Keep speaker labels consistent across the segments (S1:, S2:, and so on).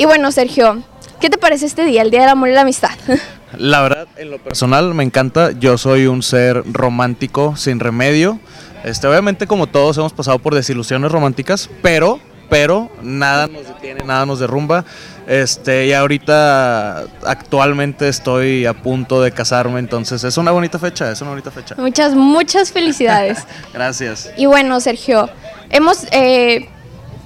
S1: Y bueno, Sergio, ¿qué te parece este día, el Día del Amor y la Amistad?
S2: La verdad, en lo personal me encanta. Yo soy un ser romántico sin remedio. Este, obviamente, como todos, hemos pasado por desilusiones románticas, pero, pero nada nos detiene, nada nos derrumba. Este, y ahorita actualmente estoy a punto de casarme, entonces es una bonita fecha, es una bonita fecha.
S1: Muchas, muchas felicidades.
S2: Gracias.
S1: Y bueno, Sergio, hemos eh,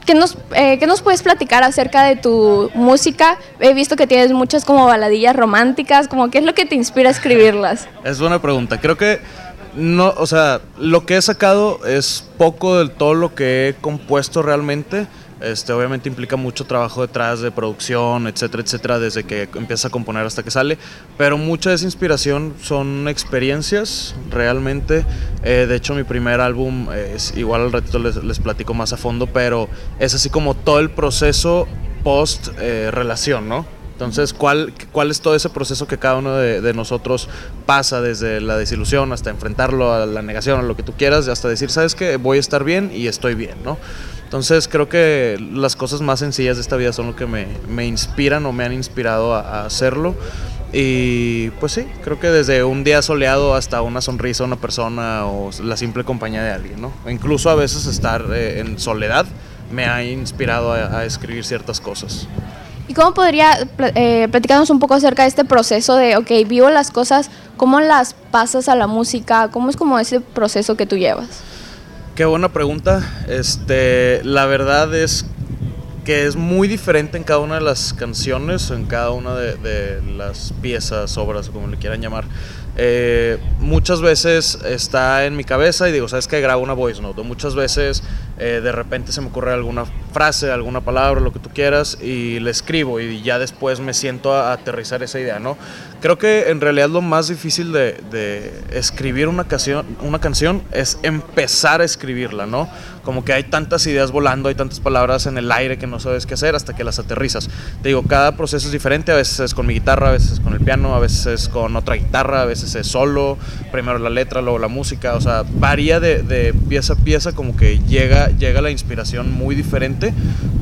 S1: ¿Qué nos, eh, ¿Qué nos puedes platicar acerca de tu música? He visto que tienes muchas como baladillas románticas, como qué es lo que te inspira a escribirlas.
S2: Es buena pregunta. Creo que no, o sea, lo que he sacado es poco del todo lo que he compuesto realmente. Este, obviamente implica mucho trabajo detrás de producción, etcétera, etcétera, desde que empieza a componer hasta que sale. Pero mucha de esa inspiración son experiencias, realmente. Eh, de hecho, mi primer álbum es igual al ratito les, les, platico más a fondo, pero es así como todo el proceso post eh, relación, ¿no? Entonces, ¿cuál, ¿cuál es todo ese proceso que cada uno de, de, nosotros pasa desde la desilusión hasta enfrentarlo a la negación, a lo que tú quieras, hasta decir, sabes que voy a estar bien y estoy bien, ¿no? Entonces creo que las cosas más sencillas de esta vida son lo que me, me inspiran o me han inspirado a, a, hacerlo. Y pues sí, creo que desde un día soleado hasta una sonrisa a una persona o la simple compañía de alguien, ¿no? Incluso a veces estar eh, en soledad me ha inspirado a, a escribir ciertas cosas.
S1: ¿Y cómo podría eh, platicarnos un poco acerca de este proceso de, ok, vivo las cosas, cómo las pasas a la música? ¿Cómo es como ese proceso que tú llevas?
S2: Qué buena pregunta. Este, la verdad es que es muy diferente en cada una de las canciones, en cada una de, las piezas, obras, como le quieran llamar. Eh, muchas veces está en mi cabeza y digo, ¿sabes qué? Grabo una voice note. Muchas veces eh, de repente se me ocurre alguna frase, alguna palabra, lo que tú quieras, y le escribo y ya después me siento a, aterrizar esa idea, ¿no? Creo que en realidad lo más difícil de, de escribir una canción, una canción es empezar a escribirla, ¿no? Como que hay tantas ideas volando, hay tantas palabras en el aire que no sabes qué hacer hasta que las aterrizas. Te digo, cada proceso es diferente, a veces es con mi guitarra, a veces es con el piano, a veces es con otra guitarra, a veces es solo, primero la letra, luego la música, o sea, varía de, de pieza a pieza, como que llega, llega la inspiración muy diferente,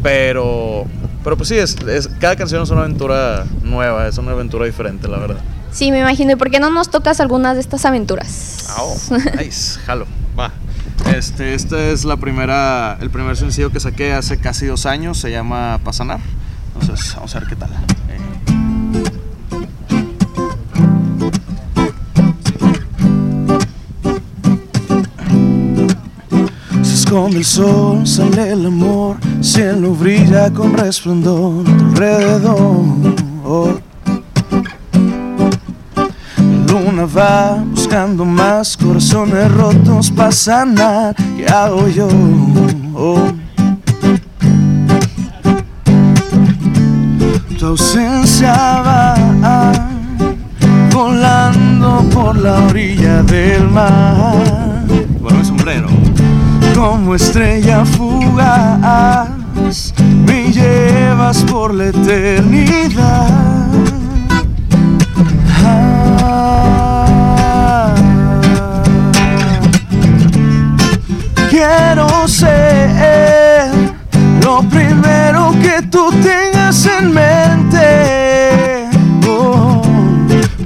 S2: pero, pero pues sí, es, es, cada canción es una aventura nueva, es una aventura diferente, la verdad.
S1: Sí, me imagino. ¿Y por qué no nos tocas algunas de estas aventuras?
S2: Oh, nice, jalo, va. Este, este es la primera, el primer sencillo que saqué hace casi dos años, se llama Pasanar. Entonces, vamos a ver qué tal.
S3: Con el sol sale el amor, cielo brilla con resplandor alrededor. Luna va buscando más corazones rotos para sanar. ¿Qué hago yo? Tu ausencia va volando por la orilla del mar.
S2: Bueno, mi sombrero
S3: como estrella fugaz me llevas por la eternidad. Quiero ser lo primero que tú tengas en mente. Oh,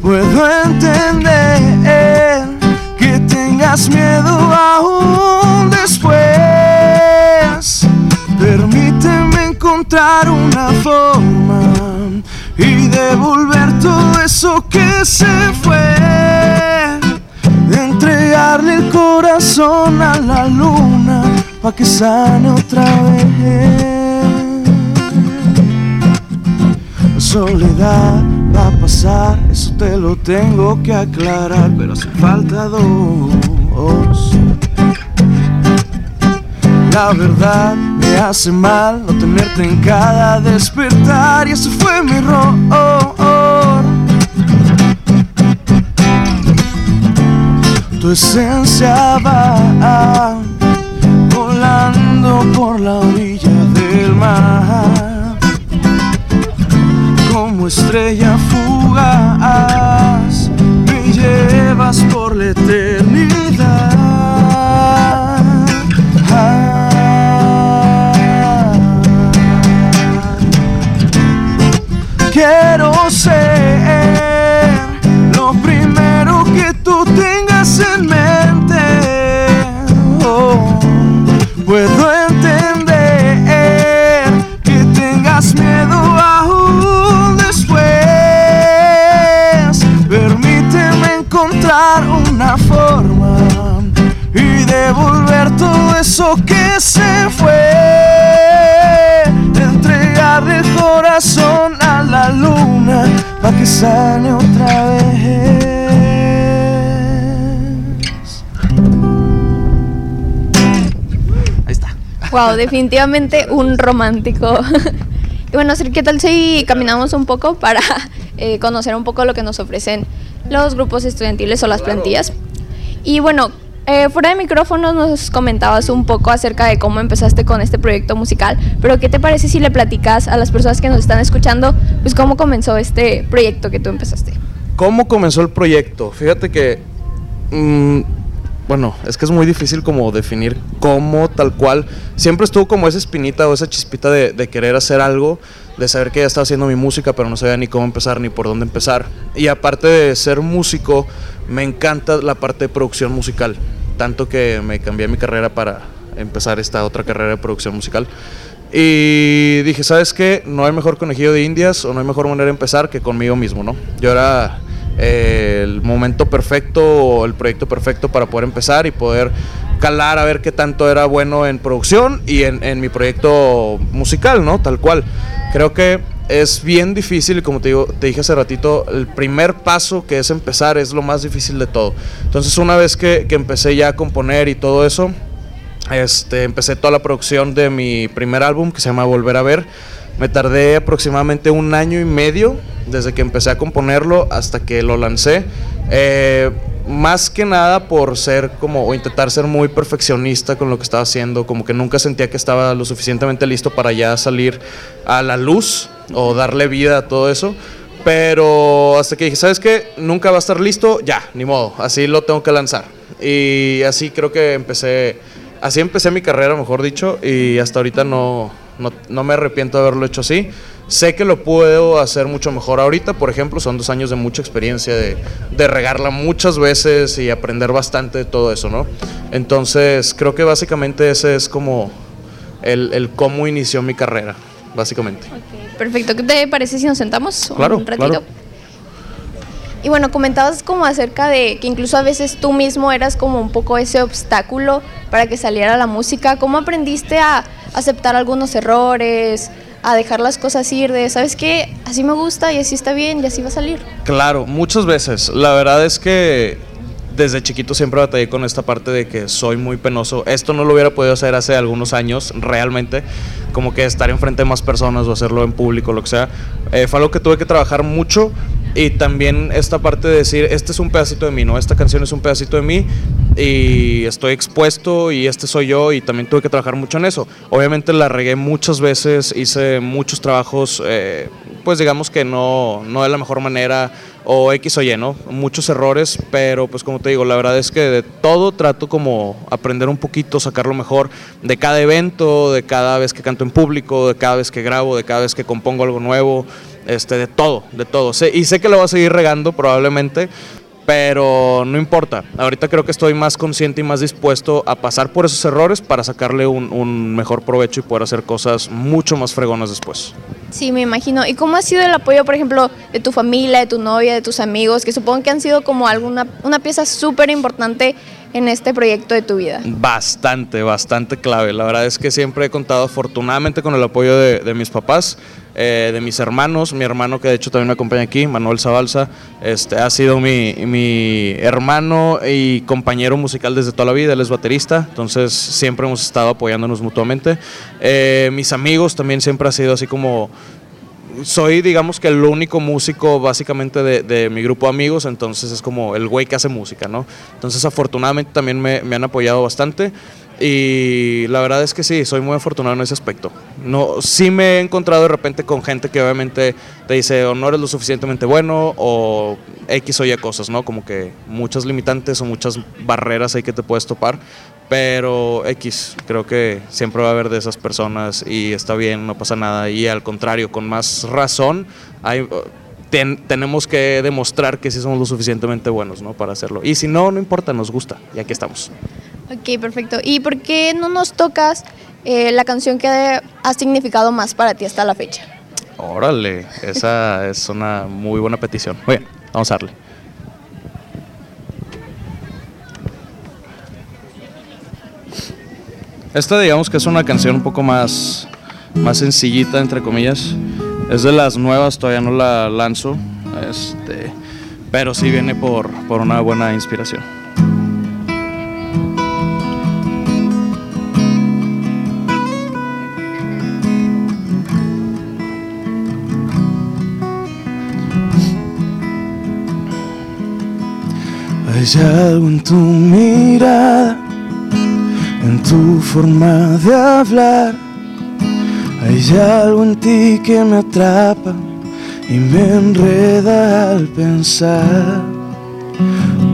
S3: puedo entender que tengas miedo aún después. Permíteme encontrar una forma y devolver todo eso que se fue. Entregarle el corazón a la luna pa' que sane otra vez. La soledad va a pasar, eso te lo tengo que aclarar, pero hace falta dos. La verdad me hace mal no tenerte en cada despertar y ese fue mi error. Tu esencia va volando por la orilla del mar. Como estrella fugaz que sane otra vez.
S2: Ahí está.
S1: Wow, definitivamente un romántico. y bueno, ¿qué tal si caminamos un poco para eh, conocer un poco lo que nos ofrecen los grupos estudiantiles o las plantillas? Y bueno, eh, fuera de micrófonos nos comentabas un poco acerca de cómo empezaste con este proyecto musical, pero ¿qué te parece si le platicas a las personas que nos están escuchando, pues cómo comenzó este proyecto que tú empezaste?
S2: ¿Cómo comenzó el proyecto? Fíjate que, mm, bueno, es que es muy difícil como definir cómo tal cual. Siempre estuvo como esa espinita o esa chispita de, de querer hacer algo, de saber que ya estaba haciendo mi música, pero no sabía ni cómo empezar ni por dónde empezar. Y aparte de ser músico, me encanta la parte de producción musical, tanto que me cambié mi carrera para empezar esta otra carrera de producción musical. Y dije, ¿sabes qué? No hay mejor conejillo de indias o no hay mejor manera de empezar que conmigo mismo, ¿no? Yo era eh, el momento perfecto o el proyecto perfecto para poder empezar y poder calar a ver qué tanto era bueno en producción y en, en mi proyecto musical, ¿no? Tal cual. Creo que es bien difícil como te, dije hace ratito, el primer paso que es empezar es lo más difícil de todo. Entonces una vez que, que empecé ya a componer y todo eso, este, empecé toda la producción de mi primer álbum que se llama Volver a Ver. Me tardé aproximadamente un año y medio desde que empecé a componerlo hasta que lo lancé. Eh, más que nada por ser como o intentar ser muy perfeccionista con lo que estaba haciendo, como que nunca sentía que estaba lo suficientemente listo para ya salir a la luz o darle vida a todo eso. Pero hasta que dije, ¿sabes qué? Nunca va a estar listo, ya, ni modo, así lo tengo que lanzar. Y así creo que empecé, así empecé mi carrera, mejor dicho, y hasta ahorita no, no, no me arrepiento de haberlo hecho así. Sé que lo puedo hacer mucho mejor ahorita, por ejemplo, son dos años de mucha experiencia, de, de regarla muchas veces y aprender bastante de todo eso, ¿no? Entonces, creo que básicamente ese es como el, el cómo inició mi carrera, básicamente.
S1: Perfecto, ¿qué te parece si nos sentamos
S2: Claro,
S1: un ratito?
S2: claro.
S1: Y bueno, comentabas como acerca de que incluso a veces tú mismo eras como un poco ese obstáculo para que saliera la música. ¿Cómo aprendiste a aceptar algunos errores, a dejar las cosas ir de, sabes qué, así me gusta y así está bien y así va a salir?
S2: Claro, muchas veces. La verdad es que desde chiquito siempre batallé con esta parte de que soy muy penoso. Esto no lo hubiera podido hacer hace algunos años, realmente. Como que estar enfrente de más personas o hacerlo en público, lo que sea. Eh, fue algo que tuve que trabajar mucho. Y también esta parte de decir, este es un pedacito de mí, ¿no? Esta canción es un pedacito de mí y estoy expuesto y este soy yo y también tuve que trabajar mucho en eso. Obviamente la regué muchas veces, hice muchos trabajos, eh, pues digamos que no, no de la mejor manera o X o Y, ¿no? Muchos errores, pero pues como te digo, la verdad es que de todo trato como aprender un poquito, sacar lo mejor de cada evento, de cada vez que canto en público, de cada vez que grabo, de cada vez que compongo algo nuevo, este, de todo, de todo. Y sé que lo voy a seguir regando probablemente, pero no importa. Ahorita creo que estoy más consciente y más dispuesto a pasar por esos errores para sacarle un, un mejor provecho y poder hacer cosas mucho más fregonas después.
S1: Sí, me imagino. ¿Y cómo ha sido el apoyo, por ejemplo, de tu familia, de tu novia, de tus amigos, que supongo que han sido como alguna una pieza súper importante en este proyecto de tu vida?
S2: Bastante, bastante clave. La verdad es que siempre he contado afortunadamente con el apoyo de, de mis papás, eh, de mis hermanos. Mi hermano, que de hecho también me acompaña aquí, Manuel Zabalza, este, ha sido mi, mi hermano y compañero musical desde toda la vida. Él es baterista, entonces siempre hemos estado apoyándonos mutuamente. Eh, mis amigos también siempre ha sido así como soy, digamos que el único músico básicamente de, mi grupo de amigos, entonces es como el güey que hace música, ¿no? Entonces afortunadamente también me, han apoyado bastante y la verdad es que sí, soy muy afortunado en ese aspecto. No, sí me he encontrado de repente con gente que obviamente te dice o no eres lo suficientemente bueno o X o Y cosas, ¿no? Como que muchas limitantes o muchas barreras hay que te puedes topar. Pero X, creo que siempre va a haber de esas personas y está bien, no pasa nada. Y al contrario, con más razón, hay, tenemos que demostrar que sí somos lo suficientemente buenos ¿no? para hacerlo. Y si no, no importa, nos gusta y aquí estamos.
S1: Ok, perfecto. ¿Y por qué no nos tocas eh, la canción que ha significado más para ti hasta la fecha?
S2: Órale, esa es una muy buena petición. Muy bien, vamos a darle. Esta digamos que es una canción un poco más, más sencillita, entre comillas. Es de las nuevas, todavía no la lanzo, este, pero sí viene por, por una buena inspiración.
S3: Hay algo en tu mirada, en tu forma de hablar. Hay algo en ti que me atrapa y me enreda al pensar.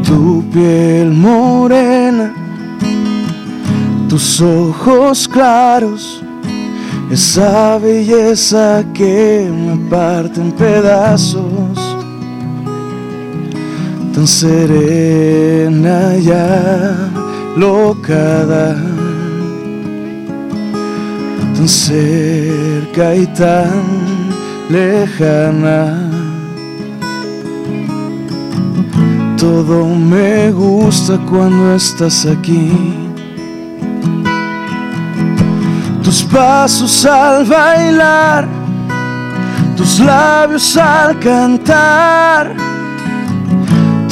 S3: Tu piel morena, tus ojos claros, esa belleza que me parte en pedazos, tan serena ya locada tan cerca y tan lejana. Todo me gusta cuando estás aquí. Tus pasos al bailar, tus labios al cantar,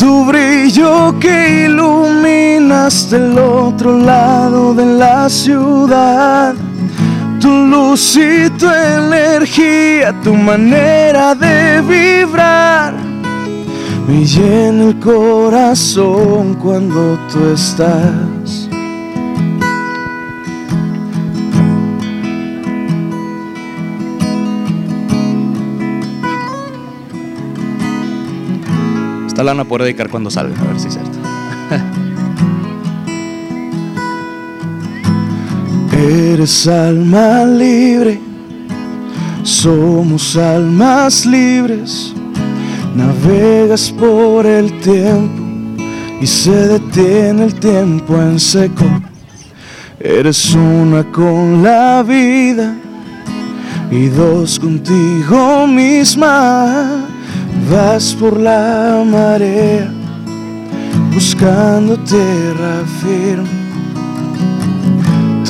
S3: tu brillo que iluminas del otro lado de la ciudad tu luz y tu energía, tu manera de vibrar, me llena el corazón cuando tú estás.
S2: Esta lana puedo dedicar cuando salga, a ver si es cierto.
S3: Eres alma libre, somos almas libres. Navegas por el tiempo y se detiene el tiempo en seco. Eres una con la vida y dos contigo misma. Vas por la marea buscando tierra firme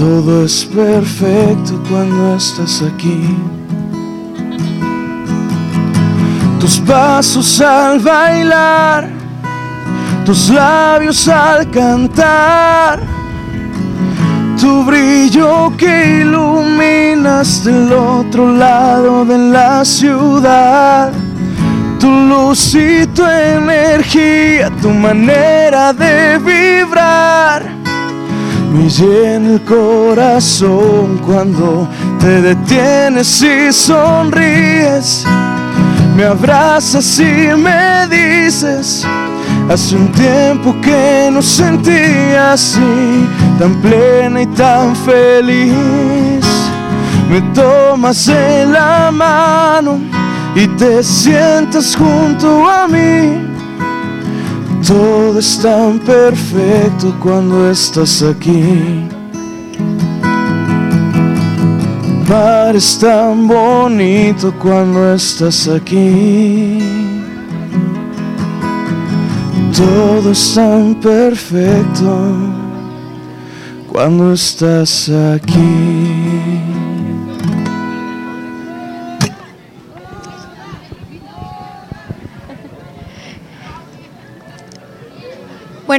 S3: todo es perfecto cuando estás aquí. Tus pasos al bailar, tus labios al cantar, tu brillo que iluminas del otro lado de la ciudad. Tu luz y tu energía, tu manera de vibrar me llena el corazón cuando te detienes y sonríes. Me abrazas y me dices, hace un tiempo que no sentía así, tan plena y tan feliz. Me tomas en la mano y te sientas junto a mí todo es tan perfecto cuando estás aquí. Mar es tan bonito cuando estás aquí. Todo es tan perfecto cuando estás aquí.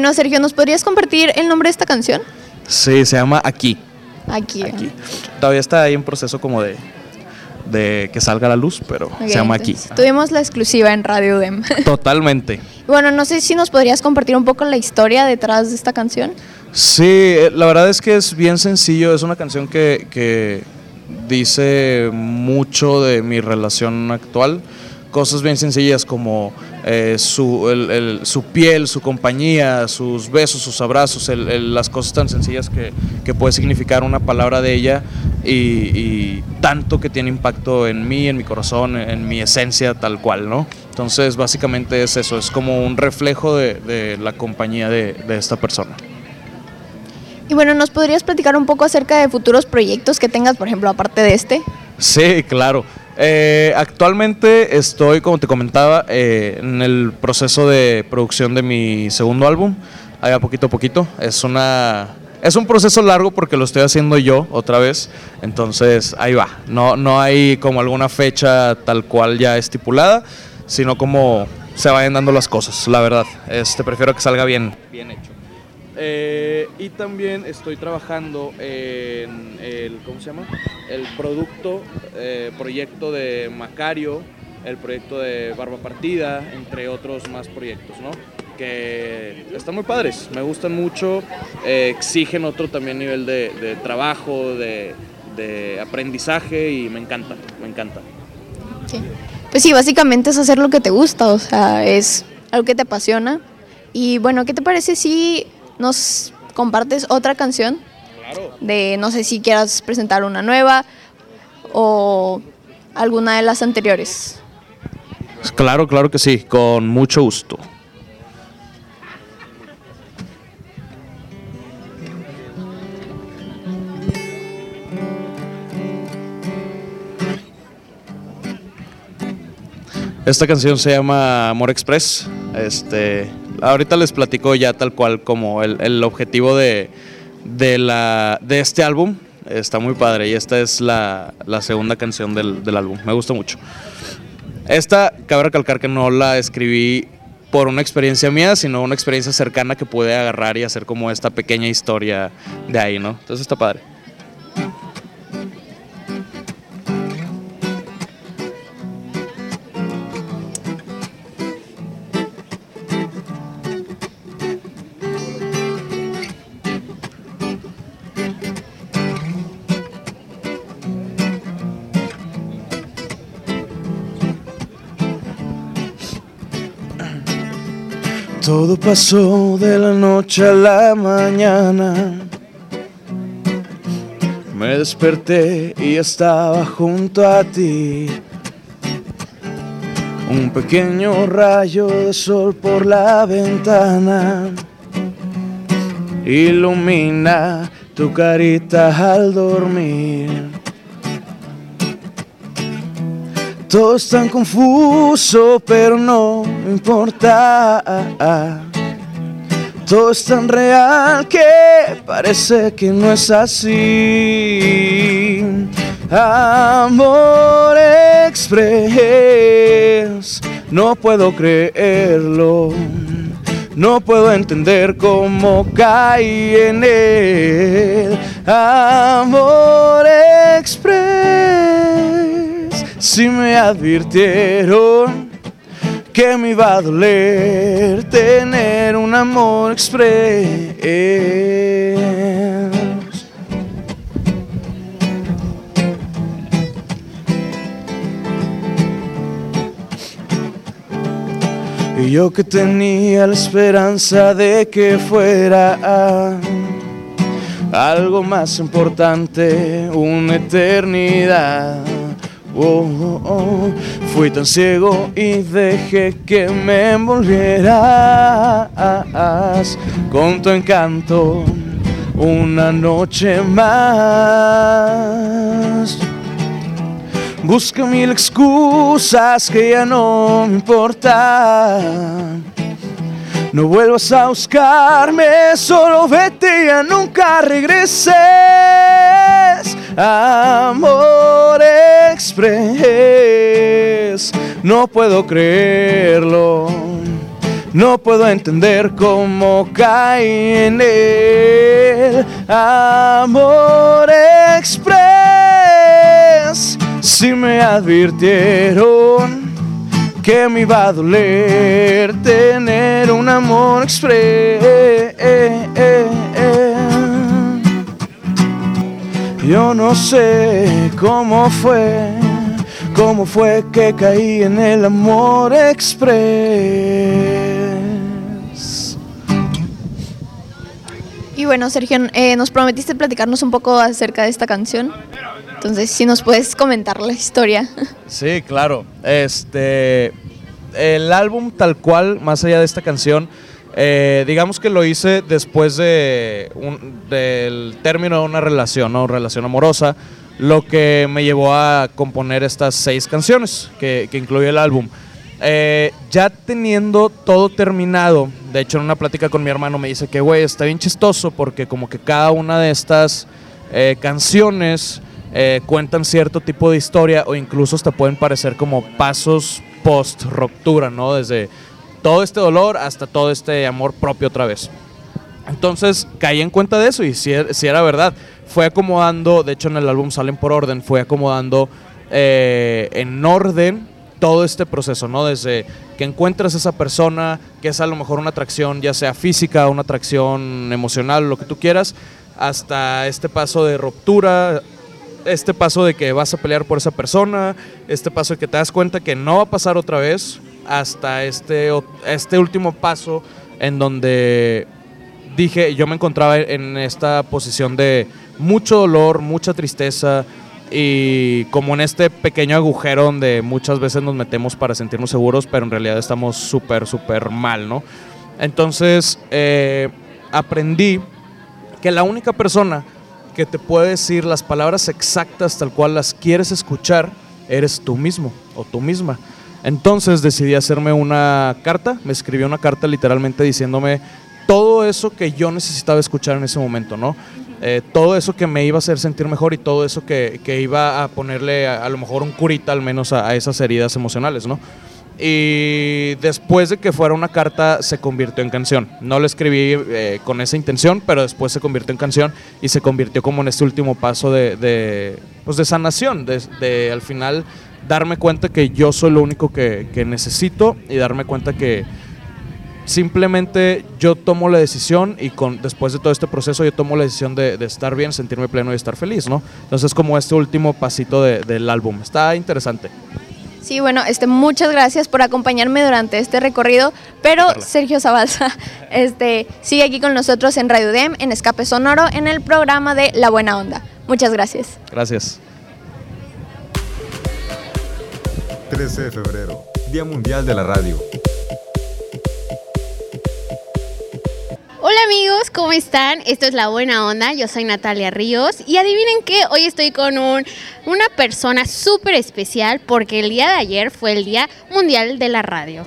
S1: Bueno, Sergio, ¿nos podrías compartir el nombre de esta canción?
S2: Sí, se llama Aquí.
S1: Aquí.
S2: Aquí. Todavía está ahí en proceso como de, de que salga la luz, pero se llama Aquí.
S1: Tuvimos la exclusiva en Radio Dem.
S2: Totalmente.
S1: bueno, no sé si nos podrías compartir un poco la historia detrás de esta canción.
S2: Sí, eh, la verdad es que es bien sencillo. Es una canción que, que dice mucho de mi relación actual cosas bien sencillas como eh, su, su, piel, su compañía, sus besos, sus abrazos, las cosas tan sencillas que, que, puede significar una palabra de ella y, tanto que tiene impacto en mí, en mi corazón, en mi esencia tal cual, ¿no? Entonces básicamente es eso, es como un reflejo de, de la compañía de, de esta persona.
S1: Y bueno, ¿nos podrías platicar un poco acerca de futuros proyectos que tengas, por ejemplo, aparte de este?
S2: Sí, claro. Eh, actualmente estoy, como te comentaba, eh, en el proceso de producción de mi segundo álbum. Ahí a poquito a poquito. Es una es un proceso largo porque lo estoy haciendo yo otra vez, entonces ahí va. No, no hay como alguna fecha tal cual ya estipulada, sino como se vayan dando las cosas, la verdad. Este, prefiero que salga bien, bien hecho. Eh, y también estoy trabajando en el, ¿cómo se llama? El producto, eh, proyecto de Macario, el proyecto de Barba Partida, entre otros más proyectos, ¿no? Que están muy padres, me gustan mucho, eh, exigen otro también nivel de, trabajo, de, aprendizaje y me encanta, me encanta.
S1: Pues sí, básicamente es hacer lo que te gusta, o sea, es algo que te apasiona. Y bueno, ¿qué te parece si nos compartes otra canción. De no sé si quieras presentar una nueva o alguna de las anteriores.
S2: Claro, claro que sí, con mucho gusto. Esta canción se llama Amor Express. Este, ahorita les platico ya tal cual como el, objetivo de, la, de este álbum. Está muy padre y esta es la, segunda canción del, del, álbum. Me gusta mucho. Esta, cabe recalcar que no la escribí por una experiencia mía, sino una experiencia cercana que pude agarrar y hacer como esta pequeña historia de ahí, ¿no? Entonces está padre.
S3: Todo pasó de la noche a la mañana. Me desperté y estaba junto a ti. Un pequeño rayo de sol por la ventana ilumina tu carita al dormir. Todo es tan confuso, pero no importa. Todo es tan real que parece que no es así. Amor express, no puedo creerlo. No puedo entender cómo caí en él. Amor express si me advirtieron que me iba a doler tener un amor express. Y yo que tenía la esperanza de que fuera algo más importante, una eternidad Oh, oh, oh, Fui tan ciego y dejé que me envolvieras con tu encanto una noche más. Busca mil excusas que ya no me importan. No vuelvas a buscarme, solo vete y ya nunca regreses. Amor express, no puedo creerlo. No puedo entender cómo caí en él. Amor express, si me advirtieron que me iba a doler tener un amor express. Yo no sé cómo fue, cómo fue que caí en el amor express.
S1: Y bueno, Sergio, eh, nos prometiste platicarnos un poco acerca de esta canción. Entonces, si nos puedes comentar la historia.
S2: Sí, claro. Este, el álbum tal cual, más allá de esta canción, eh, digamos que lo hice después de del término de una relación, ¿no? relación amorosa, lo que me llevó a componer estas seis canciones que, que incluye el álbum. Eh, ya teniendo todo terminado, de hecho en una plática con mi hermano me dice que, güey, está bien chistoso porque como que cada una de estas eh, canciones cuentan cierto tipo de historia o incluso hasta pueden parecer como pasos post ruptura, ¿no? Desde todo este dolor hasta todo este amor propio otra vez. Entonces caí en cuenta de eso y si, era verdad. Fue acomodando, de hecho en el álbum salen por orden, fue acomodando en orden todo este proceso, ¿no? Desde que encuentras esa persona, que es a lo mejor una atracción, ya sea física, una atracción emocional, lo que tú quieras, hasta este paso de ruptura, este paso de que vas a pelear por esa persona, este paso de que te das cuenta que no va a pasar otra vez, hasta este, este último paso en donde dije, yo me encontraba en esta posición de mucho dolor, mucha tristeza, y como en este pequeño agujero donde muchas veces nos metemos para sentirnos seguros, pero en realidad estamos súper, súper mal, ¿no? Entonces eh, aprendí que la única persona que te puede decir las palabras exactas tal cual las quieres escuchar eres tú mismo o tú misma. Entonces decidí hacerme una carta, me escribió una carta literalmente diciéndome todo eso que yo necesitaba escuchar en ese momento, ¿no? Eh, todo eso que me iba a hacer sentir mejor y todo eso que, iba a ponerle a, lo mejor un curita al menos a, esas heridas emocionales, ¿no? Y después de que fuera una carta se convirtió en canción. No la escribí eh, con esa intención, pero después se convirtió en canción y se convirtió como en este último paso de, de, pues de sanación, de, al final darme cuenta que yo soy lo único que, que necesito y darme cuenta que, simplemente yo tomo la decisión y con, después de todo este proceso yo tomo la decisión de, estar bien, sentirme pleno y estar feliz, ¿no? Entonces como este último pasito del álbum. Está interesante.
S1: Sí, bueno, este, muchas gracias por acompañarme durante este recorrido, pero Sergio Zabalza este, sigue aquí con nosotros en Radio Dem, en Escape Sonoro, en el programa de La Buena Onda. Muchas gracias.
S2: Gracias.
S4: 13 de febrero, Día Mundial de la Radio.
S5: Hola amigos, ¿cómo están? Esto es La Buena Onda, yo soy Natalia Ríos y adivinen que hoy estoy con un, una persona súper especial porque el día de ayer fue el Día Mundial de la Radio.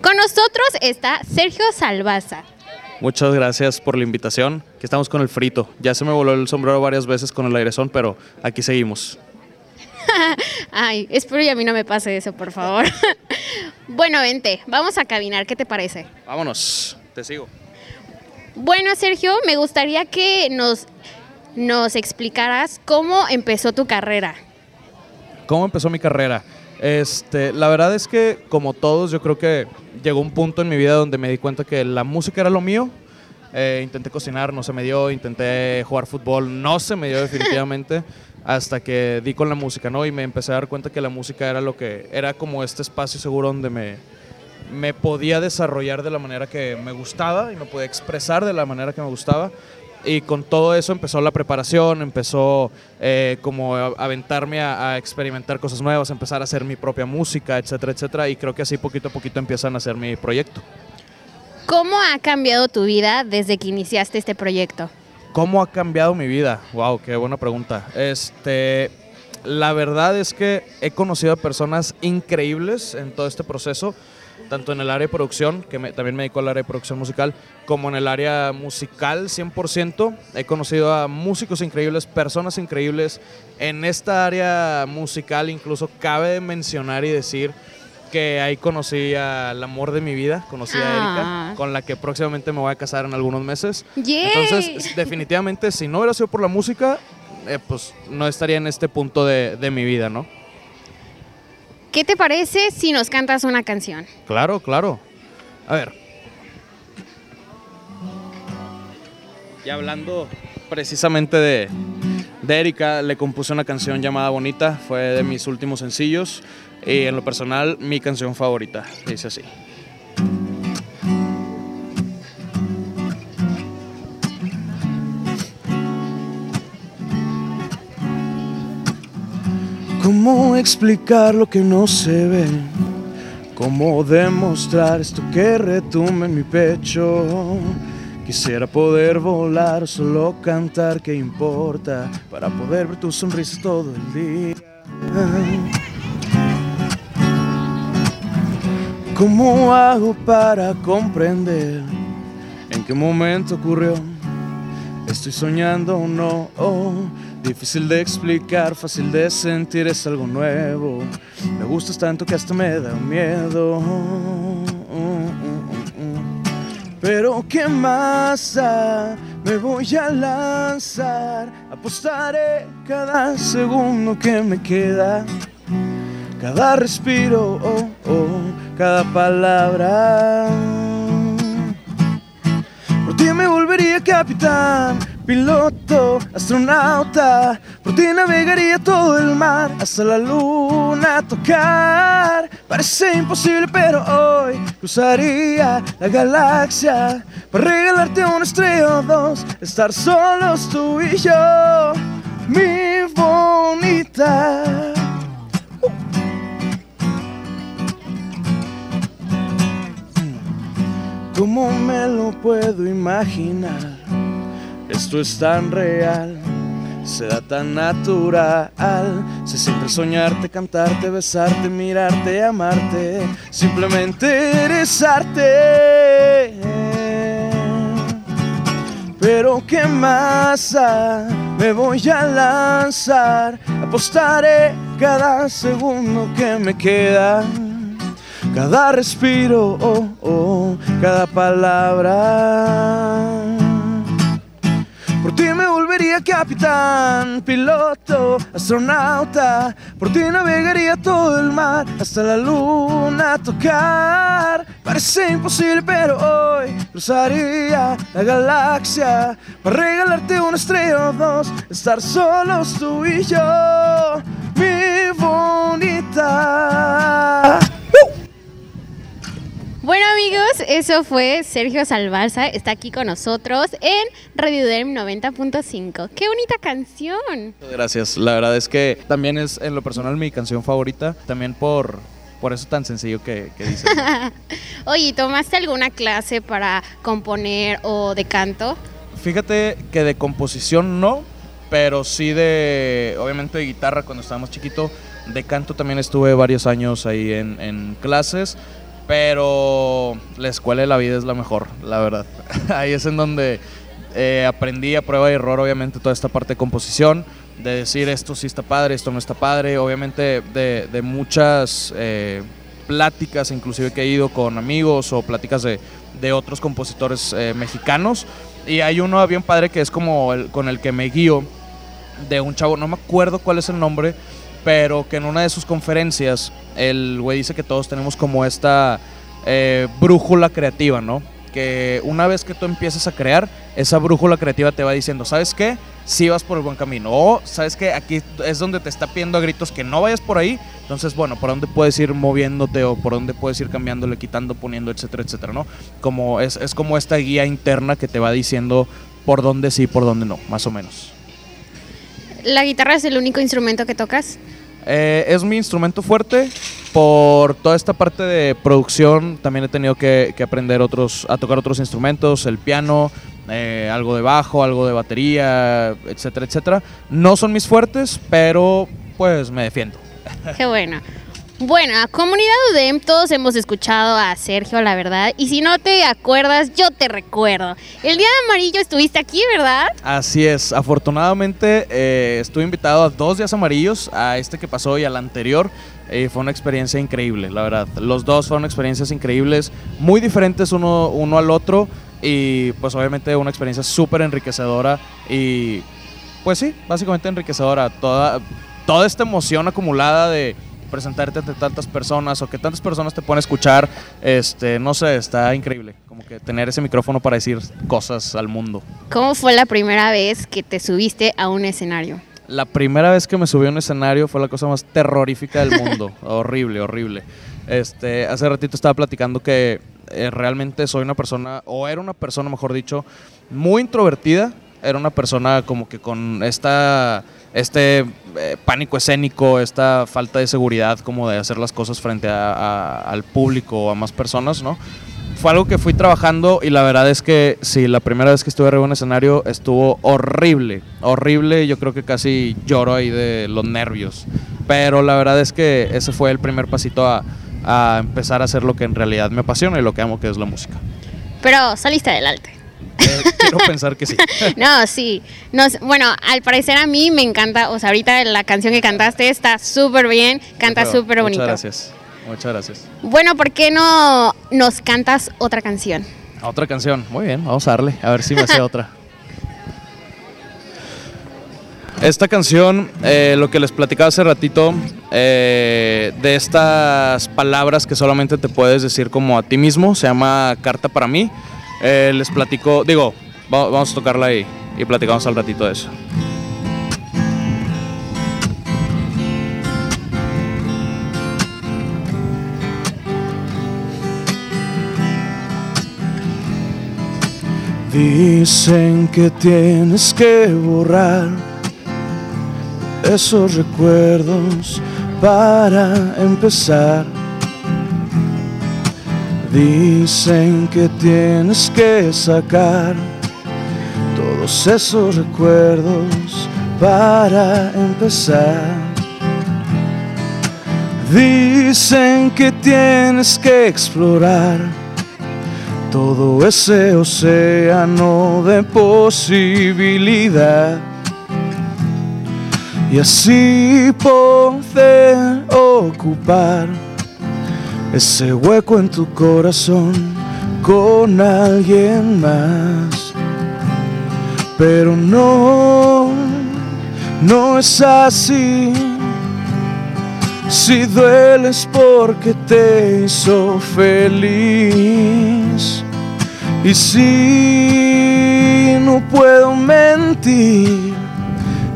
S5: Con nosotros está Sergio Salvaza.
S2: Muchas gracias por la invitación, que estamos con el frito. Ya se me voló el sombrero varias veces con el airezón, pero aquí seguimos.
S5: Ay, espero y a mí no me pase eso, por favor. bueno, vente, vamos a caminar, ¿qué te parece?
S2: Vámonos, te sigo.
S5: Bueno, Sergio, me gustaría que nos, nos explicaras cómo empezó tu carrera.
S2: ¿Cómo empezó mi carrera? Este, la verdad es que, como todos, yo creo que llegó un punto en mi vida donde me di cuenta que la música era lo mío. Eh, intenté cocinar, no se me dio. Intenté jugar fútbol, no se me dio definitivamente. Hasta que di con la música, ¿no? Y me empecé a dar cuenta que la música era lo que era como este espacio seguro donde me, me podía desarrollar de la manera que me gustaba y me podía expresar de la manera que me gustaba. Y con todo eso empezó la preparación, empezó eh, como a, aventarme a, experimentar cosas nuevas, empezar a hacer mi propia música, etcétera, etcétera. Y creo que así poquito a poquito empiezan a hacer mi proyecto.
S5: ¿Cómo ha cambiado tu vida desde que iniciaste este proyecto?
S2: ¿Cómo ha cambiado mi vida? Wow, qué buena pregunta. Este, la verdad es que he conocido a personas increíbles en todo este proceso tanto en el área de producción, que también me dedico al área de producción musical, como en el área musical 100%. He conocido a músicos increíbles, personas increíbles. En esta área musical incluso cabe mencionar y decir que ahí conocí al amor de mi vida, conocí a Erika, ah. con la que próximamente me voy a casar en algunos meses. Entonces, definitivamente, si no hubiera sido por la música, eh, pues no estaría en este punto de, de mi vida, ¿no?
S5: ¿Qué te parece si nos cantas una canción?
S2: Claro, claro. A ver. Y hablando precisamente de, de Erika, le compuse una canción llamada Bonita, fue de mis últimos sencillos y en lo personal mi canción favorita, dice así.
S3: ¿Cómo explicar lo que no se ve? ¿Cómo demostrar esto que retumba en mi pecho? Quisiera poder volar solo cantar, ¿qué importa? Para poder ver tus sonrisas todo el día. ¿Cómo hago para comprender en qué momento ocurrió? Estoy soñando o no, oh, difícil de explicar, fácil de sentir, es algo nuevo. Me gustas tanto que hasta me da miedo. Pero qué más me voy a lanzar, apostaré cada segundo que me queda, cada respiro, oh, cada palabra. Por ti me volvería capitán, piloto, astronauta. Por ti navegaría todo el mar hasta la luna tocar. Parece imposible, pero hoy cruzaría la galaxia para regalarte una estrella o dos. Estar solos tú y yo, mi bonita. ¿Cómo me lo puedo imaginar? Esto es tan real, se da tan natural. Se siente soñarte, cantarte, besarte, mirarte, amarte, simplemente eres arte. Pero qué más me voy a lanzar, apostaré cada segundo que me queda cada respiro, oh, oh, cada palabra. Por ti me volvería capitán, piloto, astronauta. Por ti navegaría todo el mar hasta la luna a tocar. Parece imposible, pero hoy cruzaría la galaxia para regalarte una estrella o dos. Estar solos tú y yo, mi bonita.
S5: Bueno amigos, eso fue Sergio Salvarza, está aquí con nosotros en Radio Derm 90.5. ¡Qué bonita canción!
S2: Gracias, la verdad es que también es en lo personal mi canción favorita, también por, por eso tan sencillo que, que dice.
S5: Oye, ¿tomaste alguna clase para componer o de canto?
S2: Fíjate que de composición no, pero sí de, obviamente de guitarra cuando estábamos chiquito. De canto también estuve varios años ahí en, en clases. Pero la escuela de la vida es la mejor, la verdad. Ahí es en donde eh, aprendí a prueba y error, obviamente, toda esta parte de composición, de decir esto sí está padre, esto no está padre, obviamente de, muchas eh, pláticas, inclusive que he ido con amigos o pláticas de, otros compositores eh, mexicanos. Y hay uno bien padre que es como el, con el que me guío, de un chavo, no me acuerdo cuál es el nombre, pero que en una de sus conferencias el güey dice que todos tenemos como esta eh, brújula creativa, ¿no? Que una vez que tú empiezas a crear, esa brújula creativa te va diciendo, ¿sabes qué? Si vas por el buen camino. O, ¿sabes qué? Aquí es donde te está pidiendo a gritos que no vayas por ahí. Entonces, bueno, ¿por dónde puedes ir moviéndote o por dónde puedes ir cambiándole, quitando, poniendo, etcétera, etcétera, ¿no? Como es, como esta guía interna que te va diciendo por dónde sí, por dónde no, más o menos.
S5: ¿La guitarra es el único instrumento que tocas?
S2: Eh, es mi instrumento fuerte. Por toda esta parte de producción también he tenido que, aprender otros, a tocar otros instrumentos, el piano, eh, algo de bajo, algo de batería, etcétera, etcétera. No son mis fuertes, pero pues me defiendo.
S5: Qué bueno. Bueno, comunidad UDEM, todos hemos escuchado a Sergio, la verdad. Y si no te acuerdas, yo te recuerdo. El día de amarillo estuviste aquí, ¿verdad?
S2: Así es. Afortunadamente eh, estuve invitado a dos días amarillos, a este que pasó y al anterior. Eh, fue una experiencia increíble, la verdad. Los dos fueron experiencias increíbles, muy diferentes uno, uno al otro. Y pues obviamente una experiencia súper enriquecedora. Y pues sí, básicamente enriquecedora. Toda, toda esta emoción acumulada de presentarte ante tantas personas o que tantas personas te pueden escuchar, este, no sé, está increíble. Como que tener ese micrófono para decir cosas al mundo.
S5: ¿Cómo fue la primera vez que te subiste a un escenario?
S2: La primera vez que me subí a un escenario fue la cosa más terrorífica del mundo. horrible, horrible. Este, hace ratito estaba platicando que eh, realmente soy una persona, o era una persona, mejor dicho, muy introvertida. Era una persona como que con esta, este eh, pánico escénico, esta falta de seguridad como de hacer las cosas frente a- a- al público o a más personas, ¿no? Fue algo que fui trabajando y la verdad es que sí, la primera vez que estuve arriba en un escenario estuvo horrible, horrible, yo creo que casi lloro ahí de los nervios, pero la verdad es que ese fue el primer pasito a, a empezar a hacer lo que en realidad me apasiona y lo que amo que es la música.
S5: Pero saliste adelante.
S2: Eh, quiero pensar que sí.
S5: No, sí. Nos, bueno, al parecer a mí me encanta, o sea, ahorita la canción que cantaste está súper bien, canta súper bonito.
S2: Muchas gracias, muchas gracias.
S5: Bueno, ¿por qué no nos cantas otra canción?
S2: Otra canción, muy bien, vamos a darle, a ver si me hace otra. Esta canción, eh, lo que les platicaba hace ratito, eh, de estas palabras que solamente te puedes decir como a ti mismo, se llama Carta para mí. Eh, les platico, digo, va- vamos a tocarla ahí y platicamos al ratito de eso.
S3: Dicen que tienes que borrar esos recuerdos para empezar. Dicen que tienes que sacar todos esos recuerdos para empezar. Dicen que tienes que explorar todo ese océano de posibilidad y así poder ocupar ese hueco en tu corazón con alguien más. Pero no, no es así. Si dueles porque te hizo feliz. Y si no puedo mentir,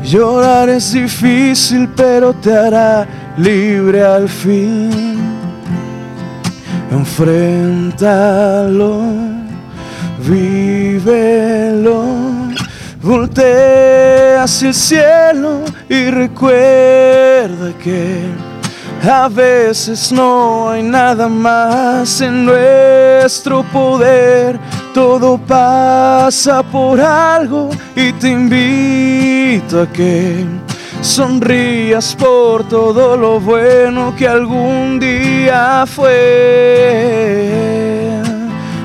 S3: llorar es difícil, pero te hará libre al fin. Enfréntalo, vívelo, voltea hacia el cielo y recuerda que a veces no hay nada más en nuestro poder. Todo pasa por algo y te invito a que sonrías por todo lo bueno que algún día fue.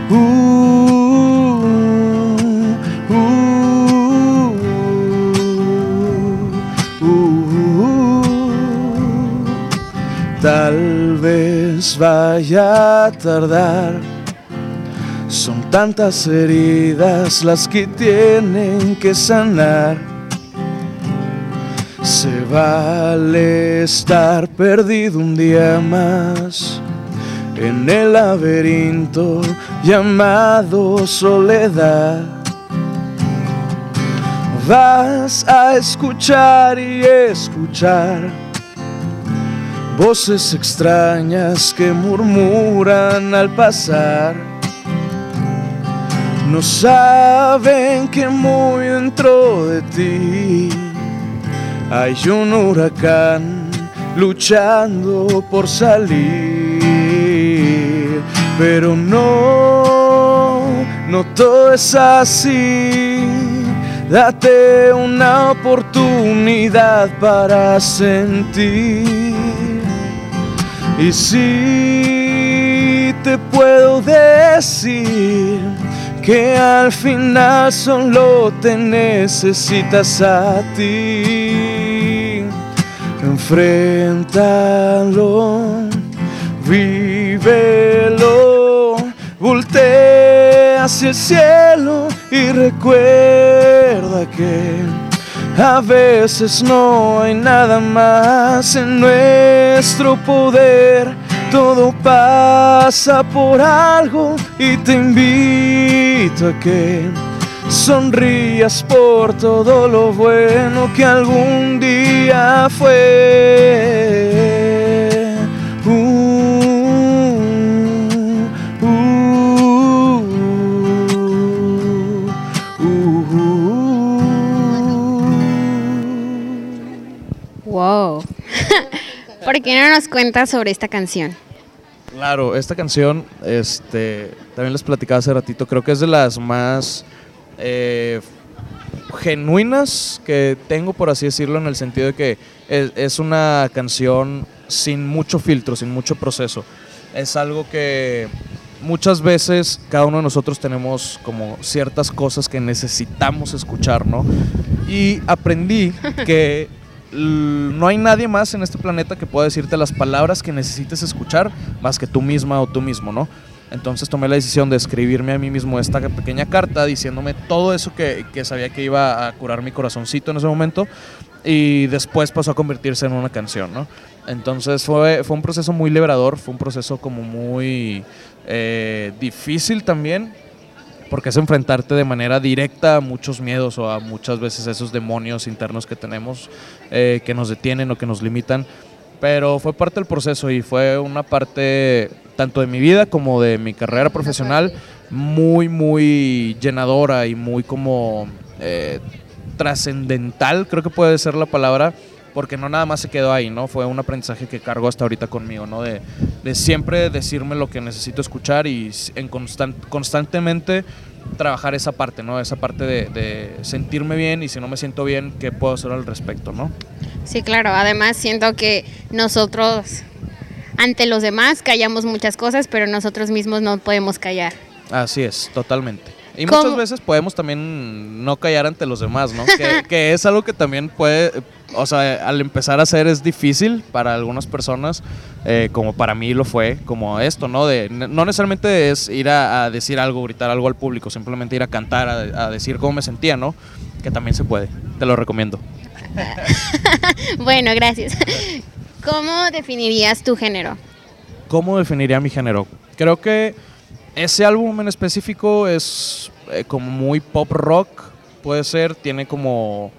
S3: Uh, uh, uh. Tal vez vaya a tardar. Son tantas heridas las que tienen que sanar. Se vale estar perdido un día más en el laberinto llamado soledad. Vas a escuchar y escuchar voces extrañas que murmuran al pasar. No saben que muy dentro de ti hay un huracán luchando por salir. Pero no, no todo es así. Date una oportunidad para sentir. Y si te puedo decir que al final solo te necesitas a ti. Enfréntalo, vívelo, voltea hacia el cielo y recuerda que a veces no hay nada más en nuestro poder. Todo pasa por algo y te invito a que sonrías por todo lo bueno que algún día fue. Uh, uh, uh,
S5: Wow. ¿Por qué no nos cuentas sobre esta canción?
S2: Claro, esta canción, este, también les platicaba hace ratito, creo que es de las más eh, genuinas que tengo, por así decirlo, en el sentido de que es, es una canción sin mucho filtro, sin mucho proceso. Es algo que muchas veces cada uno de nosotros tenemos como ciertas cosas que necesitamos escuchar, ¿no? Y aprendí que no hay nadie más en este planeta que pueda decirte las palabras que necesites escuchar más que tú misma o tú mismo, ¿no? Entonces tomé la decisión de escribirme a mí mismo esta pequeña carta diciéndome todo eso que, que sabía que iba a curar mi corazoncito en ese momento y después pasó a convertirse en una canción, ¿no? Entonces fue, fue un proceso muy liberador, fue un proceso como muy eh, difícil también, porque es enfrentarte de manera directa a muchos miedos o a muchas veces esos demonios internos que tenemos eh, que nos detienen o que nos limitan. Pero fue parte del proceso y fue una parte tanto de mi vida como de mi carrera profesional muy, muy llenadora y muy como eh, trascendental, creo que puede ser la palabra, porque no nada más se quedó ahí, ¿no? Fue un aprendizaje que cargo hasta ahorita conmigo, ¿no? De, de siempre decirme lo que necesito escuchar y en constan- constantemente trabajar esa parte, ¿no? Esa parte de, de sentirme bien y si no me siento bien, ¿qué puedo hacer al respecto, ¿no?
S5: Sí, claro. Además, siento que nosotros, ante los demás, callamos muchas cosas, pero nosotros mismos no podemos callar.
S2: Así es, totalmente. Y
S5: ¿Cómo?
S2: muchas veces podemos también no callar ante los demás, ¿no? Que, que es algo que también puede, o sea, al empezar a hacer es difícil para algunas personas, eh, como para mí lo fue, como esto, ¿no? De, no necesariamente es ir a, a decir algo, gritar algo al público, simplemente ir a cantar, a, a decir cómo me sentía, ¿no? Que también se puede, te lo recomiendo.
S5: Bueno, gracias. ¿Cómo definirías tu género?
S2: ¿Cómo definiría mi género? Creo que ese álbum en específico es eh, como muy pop rock, puede ser, tiene como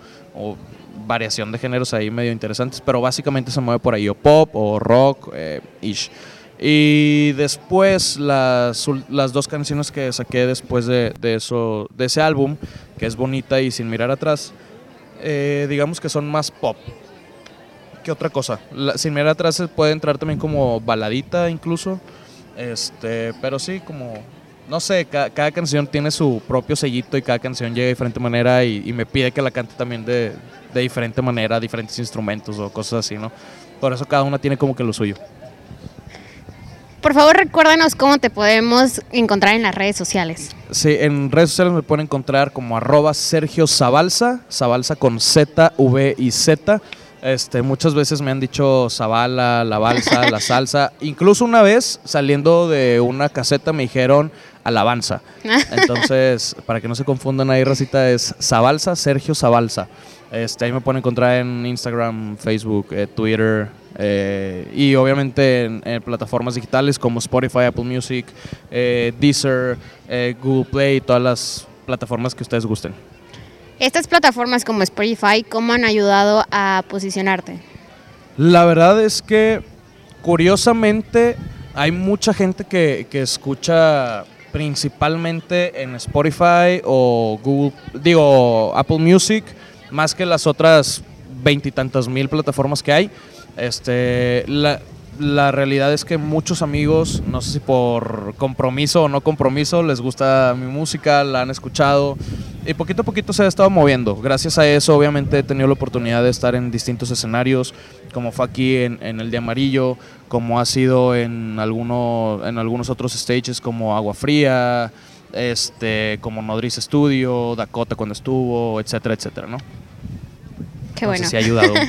S2: variación de géneros ahí medio interesantes, pero básicamente se mueve por ahí o pop o rock, eh, ish. Y después las, las dos canciones que saqué después de, de eso, de ese álbum, que es Bonita y Sin Mirar Atrás, eh, digamos que son más pop. ¿Qué otra cosa? La- sin mirar atrás puede entrar también como baladita incluso. Este, pero sí, como, no sé, ca- cada canción tiene su propio sellito y cada canción llega de diferente manera y, y me pide que la cante también de, de diferente manera, diferentes instrumentos o cosas así, ¿no? Por eso cada una tiene como que lo suyo.
S5: Por favor, recuérdanos cómo te podemos encontrar en las redes sociales.
S2: Sí, en redes sociales me pueden encontrar como arroba Sergio Zabalza, Zabalza con Z, V y Z. Este, muchas veces me han dicho Zabala, la balsa, la salsa. Incluso una vez saliendo de una caseta me dijeron alabanza. Entonces, para que no se confundan ahí, Racita, es Zabalza, Sergio Zabalza. Este, ahí me pueden encontrar en Instagram, Facebook, eh, Twitter eh, y obviamente en, en plataformas digitales como Spotify, Apple Music, eh, Deezer, eh, Google Play, todas las plataformas que ustedes gusten.
S5: Estas plataformas como Spotify, ¿cómo han ayudado a posicionarte?
S2: La verdad es que curiosamente hay mucha gente que, que escucha principalmente en Spotify o Google, digo, Apple Music, más que las otras veintitantas mil plataformas que hay. Este, la, la realidad es que muchos amigos, no sé si por compromiso o no compromiso, les gusta mi música, la han escuchado y poquito a poquito se ha estado moviendo. Gracias a eso, obviamente, he tenido la oportunidad de estar en distintos escenarios, como fue aquí en, en el de Amarillo, como ha sido en, alguno, en algunos otros stages como Agua Fría, este, como Nodriz Studio, Dakota cuando estuvo, etcétera, etcétera, ¿no?
S5: Qué
S2: No
S5: bueno.
S2: sé si ha ayudado.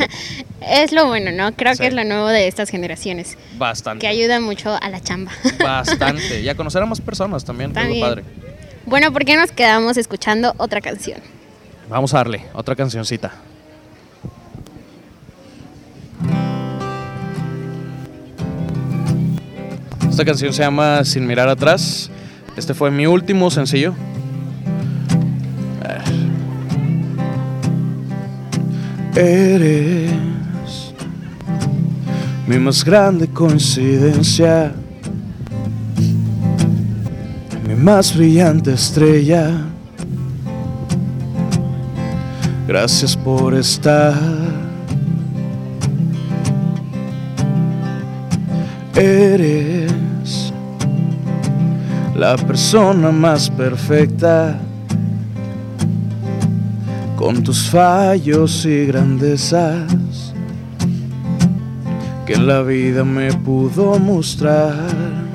S5: Es lo bueno, ¿no? Creo
S2: Sí.
S5: que es lo nuevo de estas generaciones,
S2: bastante.
S5: que ayuda mucho a la chamba.
S2: Bastante. Y a conocer a más personas también, que es lo
S5: También.
S2: padre.
S5: Bueno, ¿por qué nos quedamos escuchando otra canción?
S2: Vamos a darle otra cancioncita. Esta canción se llama Sin mirar atrás. Este fue mi último sencillo.
S3: Eres mi más grande coincidencia mi más brillante estrella. Gracias por estar. Eres la persona más perfecta con tus fallos y grandezas que la vida me pudo mostrar.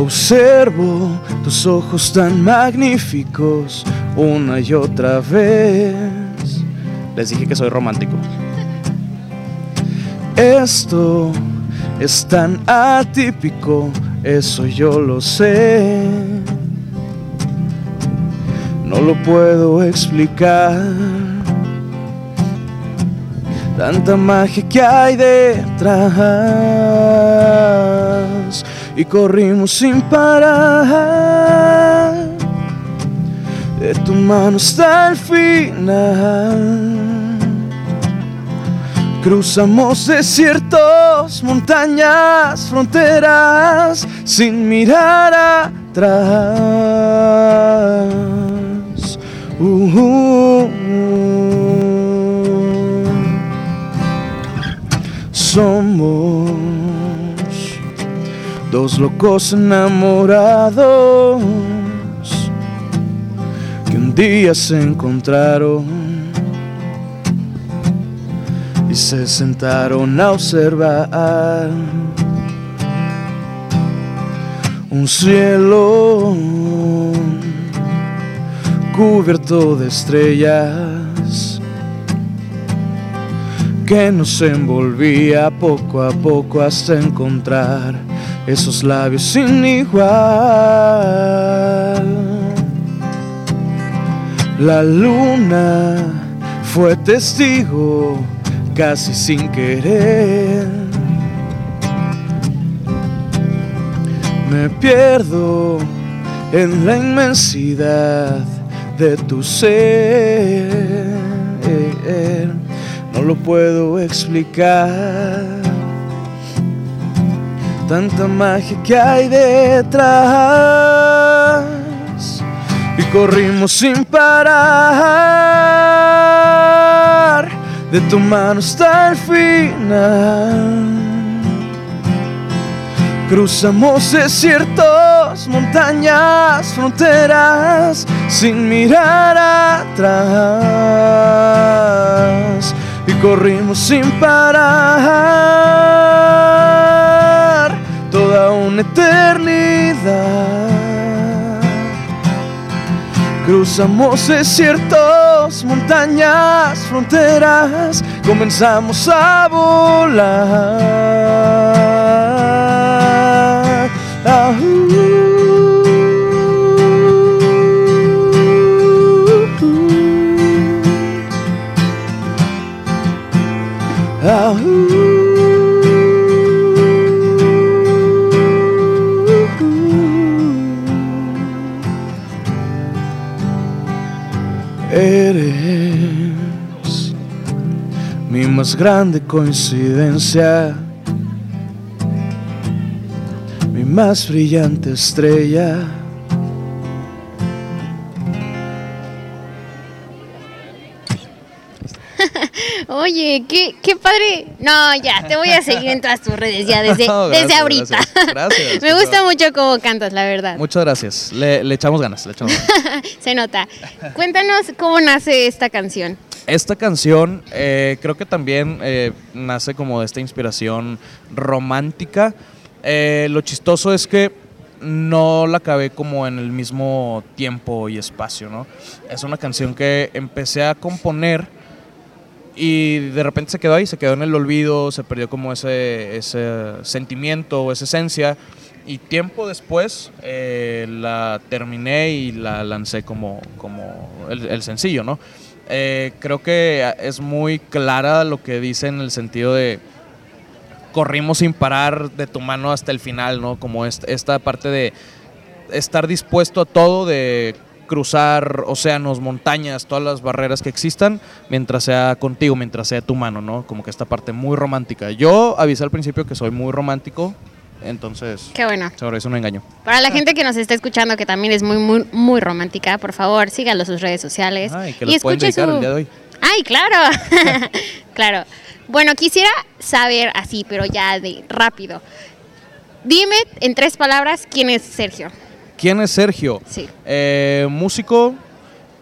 S3: Observo tus ojos tan magníficos una y otra vez. Les dije que soy romántico. Esto es tan atípico, eso yo lo sé. No lo puedo explicar. Tanta magia que hay detrás. Y corrimos sin parar. De tu mano hasta el final. Cruzamos desiertos, montañas, fronteras, sin mirar atrás. Uh, uh, uh. Somos dos locos enamorados que un día se encontraron y se sentaron a observar un cielo cubierto de estrellas que nos envolvía poco a poco hasta encontrar esos labios sin igual. La luna fue testigo casi sin querer. Me pierdo en la inmensidad de tu ser. No lo puedo explicar. Tanta magia que hay detrás. Y corrimos sin parar. De tu mano hasta el final. Cruzamos desiertos, montañas, fronteras, sin mirar atrás. Y corrimos sin parar eternidad. Cruzamos desiertos, montañas, fronteras, comenzamos a volar. Mi más grande coincidencia, mi más brillante estrella.
S5: Oye, qué, qué padre. No, ya, te voy a seguir en todas tus redes ya desde,
S2: No,
S5: desde ahorita.
S2: gracias. Gracias,
S5: Me gusta mucho cómo cantas, la verdad.
S2: Muchas gracias. Le, le echamos ganas, le echamos ganas.
S5: Se nota. Cuéntanos cómo nace esta canción.
S2: Esta canción eh, creo que también eh, nace como de esta inspiración romántica. Eh, lo chistoso es que no la acabé como en el mismo tiempo y espacio, ¿no? Es una canción que empecé a componer y de repente se quedó ahí, se quedó en el olvido, se perdió como ese, ese sentimiento o esa esencia. Y tiempo después eh, la terminé y la lancé como, como el, el sencillo, ¿no? Eh, creo que es muy clara lo que dice en el sentido de corrimos sin parar de tu mano hasta el final, ¿no? Como est- esta parte de estar dispuesto a todo, de cruzar océanos, montañas, todas las barreras que existan, mientras sea contigo, mientras sea tu mano, ¿no? Como que esta parte muy romántica. Yo avisé al principio que soy muy romántico, entonces
S5: Qué bueno.
S2: sobre eso no engaño.
S5: Para la gente que nos está escuchando, que también es muy, muy, muy romántica, por favor, síganlo sus redes sociales.
S2: Ay, que los pueden dedicar el día de hoy.
S5: Ay, claro. claro. Bueno, quisiera saber así, pero ya de rápido. Dime en tres palabras quién es Sergio.
S2: ¿Quién es Sergio?
S5: Sí.
S2: Eh, músico,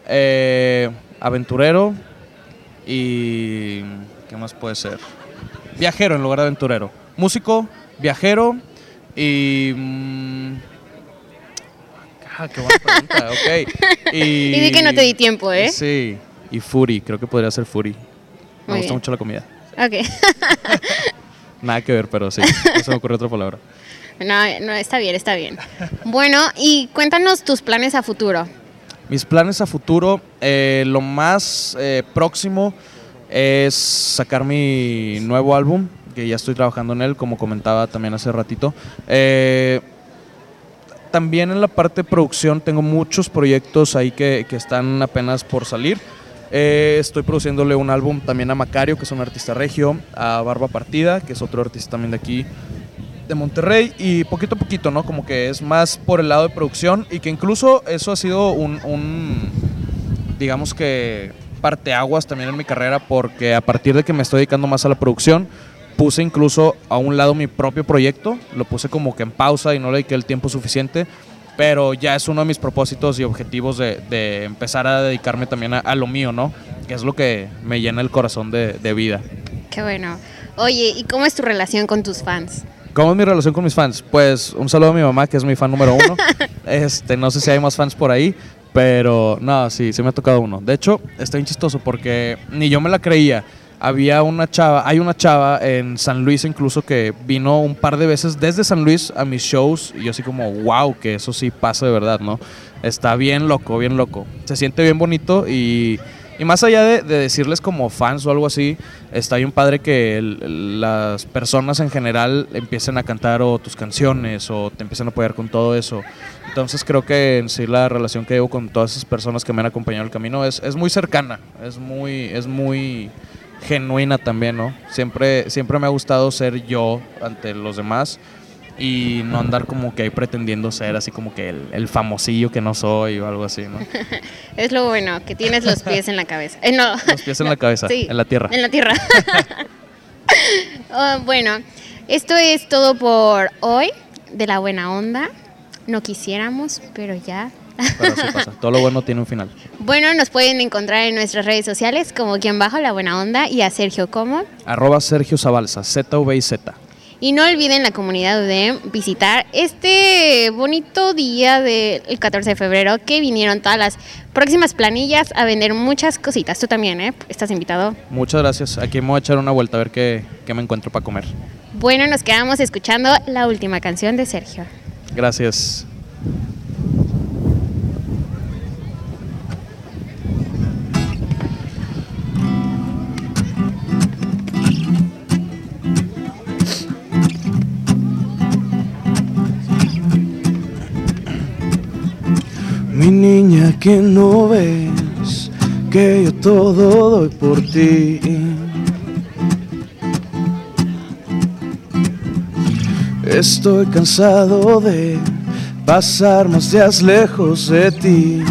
S2: eh, aventurero y... ¿Qué más puede ser? Viajero en lugar de aventurero. Músico, viajero y... mm, ah, qué buena pregunta, ok. Y,
S5: Y di que no te di tiempo, ¿eh?
S2: Sí, y Fury, creo que podría ser Fury. Me
S5: Muy
S2: gusta
S5: bien.
S2: mucho la comida.
S5: Ok.
S2: Nada que ver, pero sí, no se me ocurre otra palabra.
S5: No, no, está bien, está bien. Bueno, y cuéntanos tus planes a futuro.
S2: Mis planes a futuro, eh, lo más eh, próximo es sacar mi nuevo álbum, que ya estoy trabajando en él, como comentaba también hace ratito. Eh, también en la parte de producción tengo muchos proyectos ahí que, que están apenas por salir. Eh, estoy produciéndole un álbum también a Macario, que es un artista regio, a Barba Partida, que es otro artista también de aquí, de Monterrey, y poquito a poquito, ¿no? Como que es más por el lado de producción y que incluso eso ha sido un, digamos que parteaguas también en mi carrera, porque a partir de que me estoy dedicando más a la producción, puse incluso a un lado mi propio proyecto, lo puse como que en pausa y no le dediqué el tiempo suficiente, pero ya es uno de mis propósitos y objetivos de, empezar a dedicarme también a, lo mío, ¿no? Que es lo que me llena el corazón de vida.
S5: Qué bueno. Oye, ¿y cómo es tu relación con tus fans?
S2: ¿Cómo es mi relación con mis fans? Pues un saludo a mi mamá, que es mi fan número uno. este, no sé si hay más fans por ahí, pero no, sí, sí me ha tocado uno. De hecho, está bien chistoso porque ni yo me la creía. Había una chava, hay una chava en San Luis incluso que vino un par de veces desde San Luis a mis shows y yo así como, wow, que eso sí pasa de verdad, ¿no? Está bien loco, bien loco. Se siente bien bonito y, y más allá de, de decirles como fans o algo así, está bien padre que las personas en general empiecen a cantar o tus canciones o te empiecen a apoyar con todo eso. Entonces creo que en sí la relación que llevo con todas esas personas que me han acompañado en el camino es, es muy cercana, es muy, es muy genuina también, ¿no? Siempre, siempre me ha gustado ser yo ante los demás y no andar como que ahí pretendiendo ser así como que el, el famosillo que no soy o algo así, ¿no?
S5: Es lo bueno, que tienes los pies en la cabeza. Eh, no.
S2: Los pies en la cabeza,
S5: Sí,
S2: en la tierra.
S5: En la tierra. Ah, bueno, esto es todo por hoy de la buena onda. No quisiéramos, pero ya.
S2: Pero así pasa. Todo lo bueno tiene un final.
S5: Bueno, nos pueden encontrar en nuestras redes sociales como quien bajo la buena onda y a Sergio como.
S2: Arroba Sergio Zabalza, Z y Z.
S5: Y no olviden la comunidad de visitar este bonito día del 14 de febrero que vinieron todas las próximas planillas a vender muchas cositas. Tú también, ¿eh? Estás invitado.
S2: Muchas gracias. Aquí me voy a echar una vuelta a ver qué, qué me encuentro para comer.
S5: Bueno, nos quedamos escuchando la última canción de Sergio.
S2: Gracias.
S3: Mi niña que no ves que yo todo doy por ti. Estoy cansado de pasar más días lejos de ti.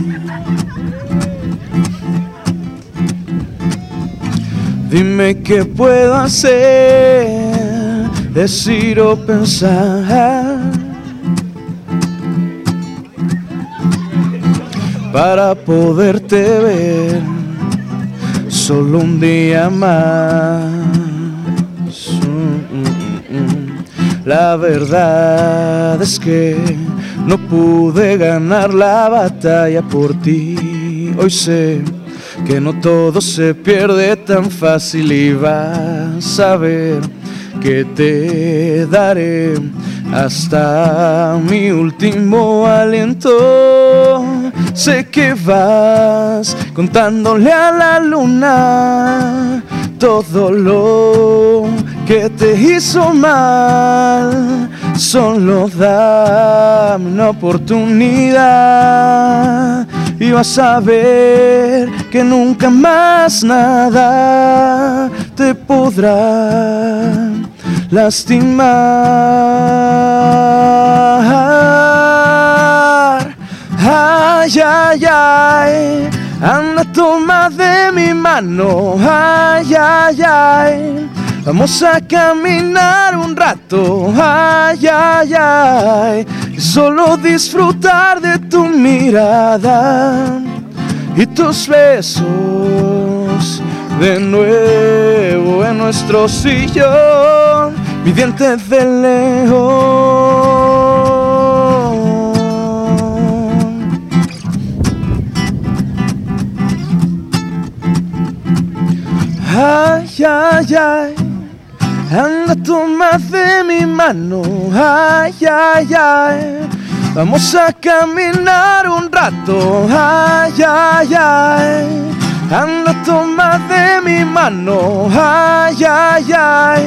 S3: Dime qué puedo hacer, decir o pensar. Para poderte ver solo un día más. La verdad es que no pude ganar la batalla por ti. Hoy sé que no todo se pierde tan fácil y vas a ver que te daré hasta mi último aliento. Sé que vas contándole a la luna todo lo que te hizo mal. Solo dame una oportunidad y vas a ver que nunca más nada te podrá lastimar. Ay, ay, ay, anda toma de mi mano. Ay, ay, ay, vamos a caminar un rato. Ay, ay, ay, solo disfrutar de tu mirada y tus besos de nuevo en nuestro sillón, mi diente de león. Ay, ay, ay, anda toma de mi mano, ay, ay, ay. Vamos a caminar un rato, ay, ay, ay. Anda, toma de mi mano, ay, ay, ay.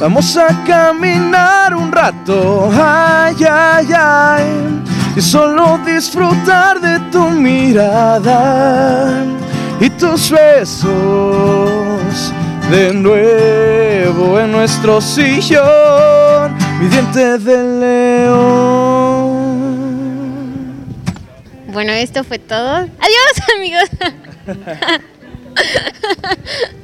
S3: Vamos a caminar un rato, ay, ay, ay. Y solo disfrutar de tu mirada y tus besos de nuevo en nuestro sillón, mi diente de león.
S5: Bueno, esto fue todo. Adiós, amigos.